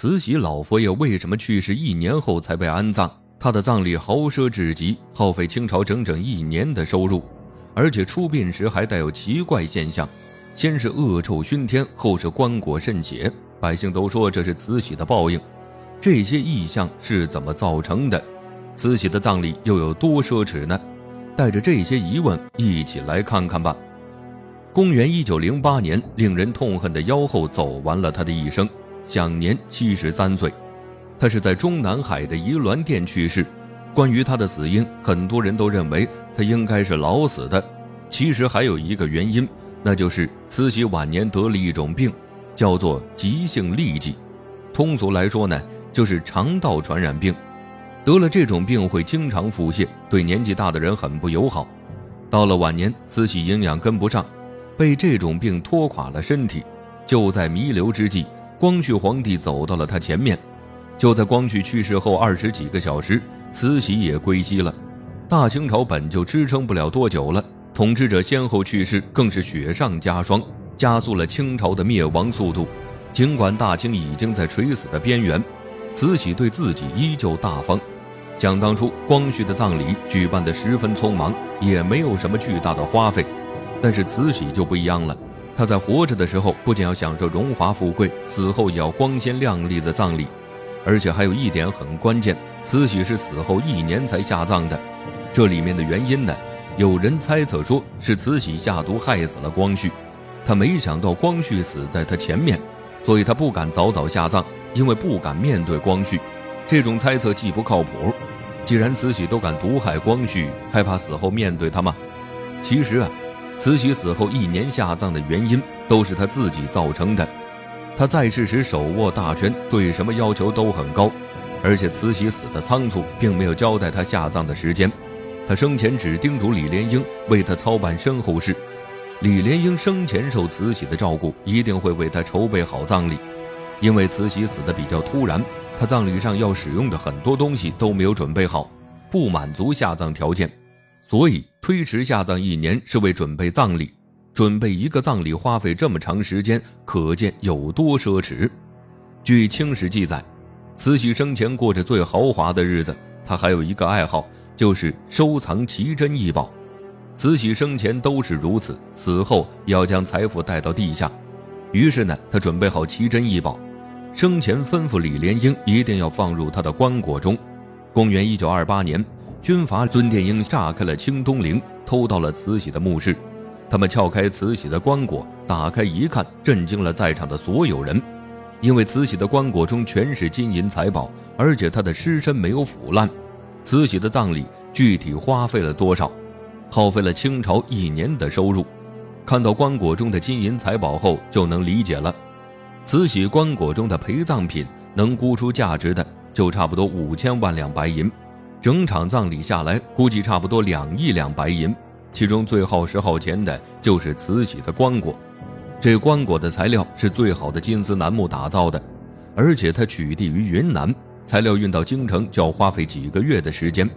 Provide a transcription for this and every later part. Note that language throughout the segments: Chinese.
慈禧老佛爷为什么去世一年后才被安葬？他的葬礼豪奢至极，耗费清朝整整一年的收入，而且出殡时还带有奇怪现象，先是恶臭熏天，后是棺椁渗血，百姓都说这是慈禧的报应。这些异象是怎么造成的？慈禧的葬礼又有多奢侈呢？带着这些疑问，一起来看看吧。公元一九零八年，令人痛恨的妖后走完了她的一生。享年七十三岁，他是在中南海的仪銮殿去世。关于他的死因，很多人都认为他应该是老死的。其实还有一个原因，那就是慈禧晚年得了一种病，叫做急性痢疾。通俗来说呢，就是肠道传染病。得了这种病会经常腹泻，对年纪大的人很不友好。到了晚年，慈禧营养跟不上，被这种病拖垮了身体。就在弥留之际。光绪皇帝走到了他前面，就在光绪去世后二十几个小时，慈禧也归西了。大清朝本就支撑不了多久了，统治者先后去世，更是雪上加霜，加速了清朝的灭亡速度。尽管大清已经在垂死的边缘，慈禧对自己依旧大方。想当初，光绪的葬礼举办得十分匆忙，也没有什么巨大的花费，但是慈禧就不一样了。他在活着的时候不仅要享受荣华富贵，死后也要光鲜亮丽的葬礼，而且还有一点很关键，慈禧是死后一年才下葬的。这里面的原因呢，有人猜测说是慈禧下毒害死了光绪，他没想到光绪死在他前面，所以他不敢早早下葬，因为不敢面对光绪。这种猜测既不靠谱，既然慈禧都敢毒害光绪，害怕死后面对他吗？其实啊。慈禧死后一年下葬的原因都是她自己造成的。她在世时手握大权，对什么要求都很高，而且慈禧死的仓促，并没有交代她下葬的时间。她生前只叮嘱李莲英为她操办身后事，李莲英生前受慈禧的照顾，一定会为她筹备好葬礼。因为慈禧死的比较突然，她葬礼上要使用的很多东西都没有准备好，不满足下葬条件。所以推迟下葬一年是为准备葬礼，准备一个葬礼花费这么长时间，可见有多奢侈。据清史记载，慈禧生前过着最豪华的日子，她还有一个爱好，就是收藏奇珍异宝。慈禧生前都是如此，死后要将财富带到地下。于是呢，她准备好奇珍异宝，生前吩咐李莲英一定要放入她的棺椁中。公元一九二八年。军阀孙殿英炸开了清东陵，偷到了慈禧的墓室。他们撬开慈禧的棺椁，打开一看，震惊了在场的所有人。因为慈禧的棺椁中全是金银财宝，而且她的尸身没有腐烂。慈禧的葬礼具体花费了多少？耗费了清朝一年的收入。看到棺椁中的金银财宝后，就能理解了。慈禧棺椁中的陪葬品能估出价值的，就差不多五千万两白银。整场葬礼下来，估计差不多两亿两白银，其中最耗时耗钱的就是慈禧的棺椁。这棺椁的材料是最好的金丝楠木打造的，而且它取缔于云南，材料运到京城就要花费几个月的时间，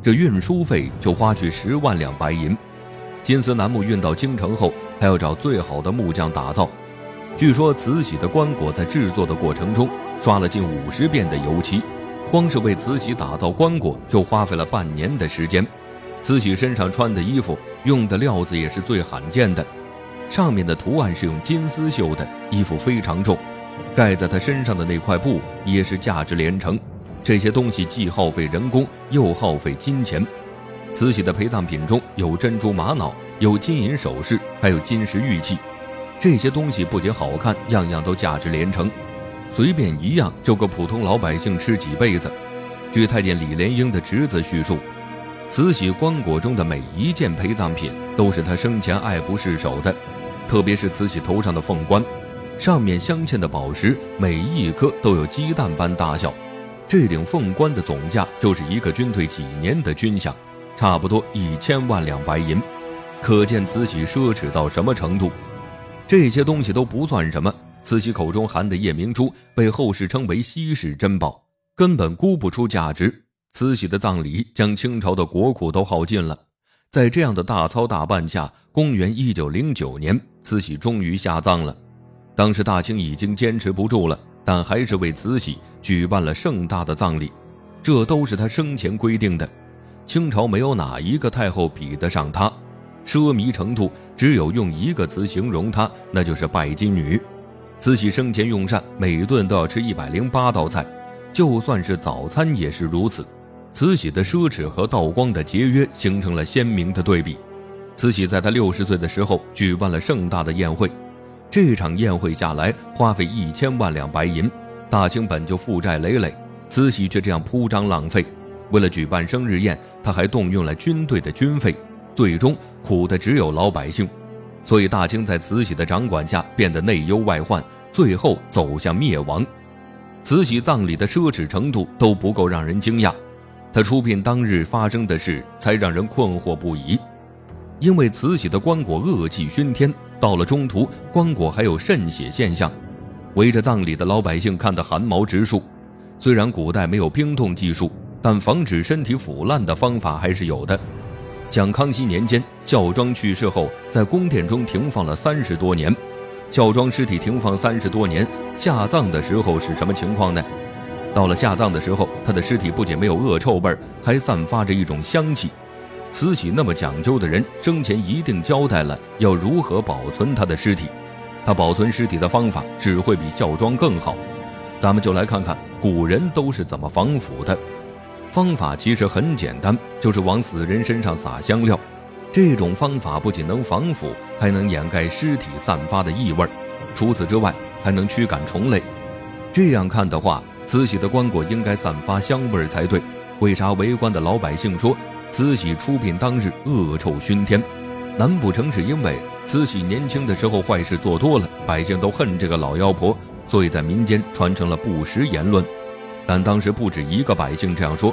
这运输费就花去十万两白银。金丝楠木运到京城后，还要找最好的木匠打造。据说慈禧的棺椁在制作的过程中刷了近五十遍的油漆。光是为慈禧打造棺椁就花费了半年的时间，慈禧身上穿的衣服用的料子也是最罕见的，上面的图案是用金丝绣的，衣服非常重，盖在她身上的那块布也是价值连城。这些东西既耗费人工又耗费金钱。慈禧的陪葬品中有珍珠玛瑙，有金银首饰，还有金石玉器，这些东西不仅好看，样样都价值连城。随便一样就够普通老百姓吃几辈子。据太监李莲英的侄子叙述，慈禧棺椁中的每一件陪葬品都是他生前爱不释手的，特别是慈禧头上的凤冠，上面镶嵌的宝石每一颗都有鸡蛋般大小。这顶凤冠的总价就是一个军队几年的军饷，差不多一千万两白银，可见慈禧奢侈到什么程度。这些东西都不算什么。慈禧口中含的夜明珠被后世称为稀世珍宝，根本估不出价值。慈禧的葬礼将清朝的国库都耗尽了。在这样的大操大办下，公元一九零九年，慈禧终于下葬了。当时大清已经坚持不住了，但还是为慈禧举办了盛大的葬礼，这都是她生前规定的。清朝没有哪一个太后比得上她，奢靡程度只有用一个词形容她，那就是拜金女。慈禧生前用膳，每顿都要吃一百零八道菜，就算是早餐也是如此。慈禧的奢侈和道光的节约形成了鲜明的对比。慈禧在她六十岁的时候举办了盛大的宴会。这场宴会下来花费一千万两白银，大清本就负债累累，慈禧却这样铺张浪费。为了举办生日宴，他还动用了军队的军费，最终苦的只有老百姓。所以大清在慈禧的掌管下变得内忧外患，最后走向灭亡。慈禧葬礼的奢侈程度都不够让人惊讶，他出殡当日发生的事才让人困惑不已。因为慈禧的棺椁恶气熏天。到了中途，棺椁还有渗血现象，围着葬礼的老百姓看得汗毛直竖。虽然古代没有冰冻技术，但防止身体腐烂的方法还是有的。讲康熙年间，孝庄去世后，在宫殿中停放了三十多年。孝庄尸体停放三十多年，下葬的时候是什么情况呢？到了下葬的时候，他的尸体不仅没有恶臭味，还散发着一种香气。慈禧那么讲究的人，生前一定交代了要如何保存他的尸体。他保存尸体的方法只会比孝庄更好。咱们就来看看古人都是怎么防腐的。方法其实很简单，就是往死人身上撒香料。这种方法不仅能防腐，还能掩盖尸体散发的异味。除此之外，还能驱赶虫类。这样看的话，慈禧的棺椁应该散发香味才对。为啥围观的老百姓说？慈禧出殡当日恶臭熏天，难不成是因为慈禧年轻的时候坏事做多了，百姓都恨这个老妖婆，所以在民间传成了不实言论？但当时不止一个百姓这样说，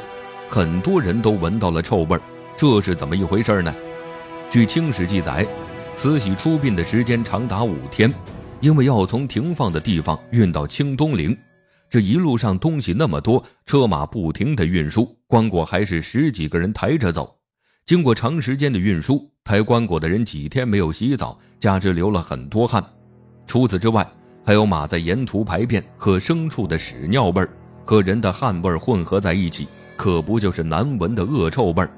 很多人都闻到了臭味儿这是怎么一回事呢？据《清史》记载，慈禧出殡的时间长达五天，因为要从停放的地方运到清东陵。这一路上东西那么多，车马不停的运输，棺椁还是十几个人抬着走。经过长时间的运输，抬棺椁的人几天没有洗澡，加之流了很多汗。除此之外，还有马在沿途排便和牲畜的屎尿味儿和人的汗味儿混合在一起，可不就是难闻的恶臭味儿？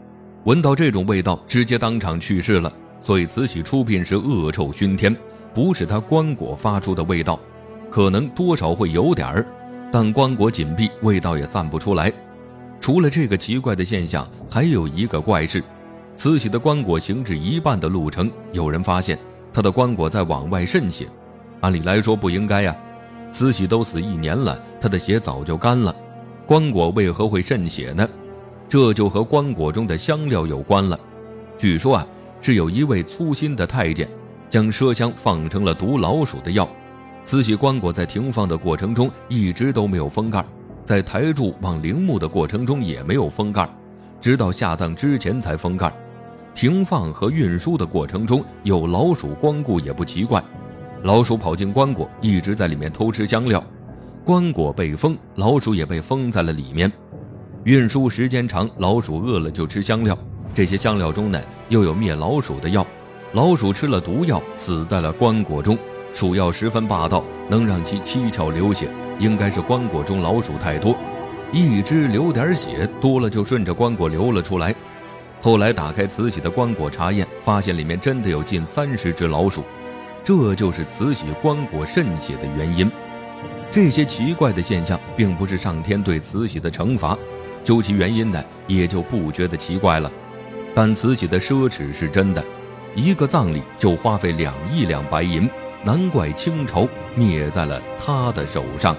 闻到这种味道，直接当场去世了。所以慈禧出殡时恶臭熏天，不是她棺椁发出的味道，可能多少会有点儿。但棺椁紧闭，味道也散不出来。除了这个奇怪的现象，还有一个怪事：慈禧的棺椁行至一半的路程，有人发现她的棺椁在往外渗血。按理来说不应该呀，慈禧都死一年了，她的血早就干了，棺椁为何会渗血呢？这就和棺椁中的香料有关了。据说啊，是有一位粗心的太监，将麝香放成了毒老鼠的药。慈禧棺椁在停放的过程中一直都没有封盖，在抬柱往陵墓的过程中也没有封盖，直到下葬之前才封盖。停放和运输的过程中有老鼠光顾也不奇怪，老鼠跑进棺椁，一直在里面偷吃香料，棺椁被封，老鼠也被封在了里面。运输时间长，老鼠饿了就吃香料，这些香料中呢又有灭老鼠的药，老鼠吃了毒药，死在了棺椁中。鼠药十分霸道，能让其七窍流血，应该是棺椁中老鼠太多，一只流点血多了就顺着棺椁流了出来。后来打开慈禧的棺椁查验，发现里面真的有近三十只老鼠，这就是慈禧棺椁渗血的原因。这些奇怪的现象并不是上天对慈禧的惩罚，究其原因呢，也就不觉得奇怪了。但慈禧的奢侈是真的，一个葬礼就花费两亿两白银。难怪清朝灭在了他的手上。